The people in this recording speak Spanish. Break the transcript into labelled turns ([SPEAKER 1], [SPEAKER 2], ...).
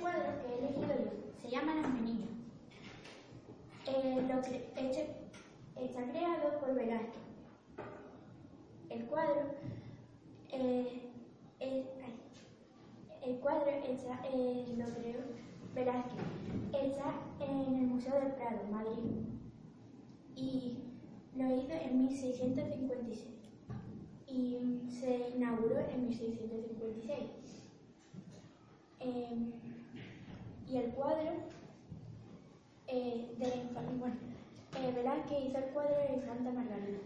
[SPEAKER 1] Cuadro que he elegido yo. Se llama Las Meninas. Eh, lo este está creado por Velázquez. El cuadro, eh, el cuadro está, eh, lo creó Velázquez. Está en el Museo del Prado, Madrid. Y lo hizo en 1656. Y se inauguró en 1656. Eh, y el cuadro eh, de la infanta, bueno, eh, Velázquez hizo el cuadro de la infanta Margarita.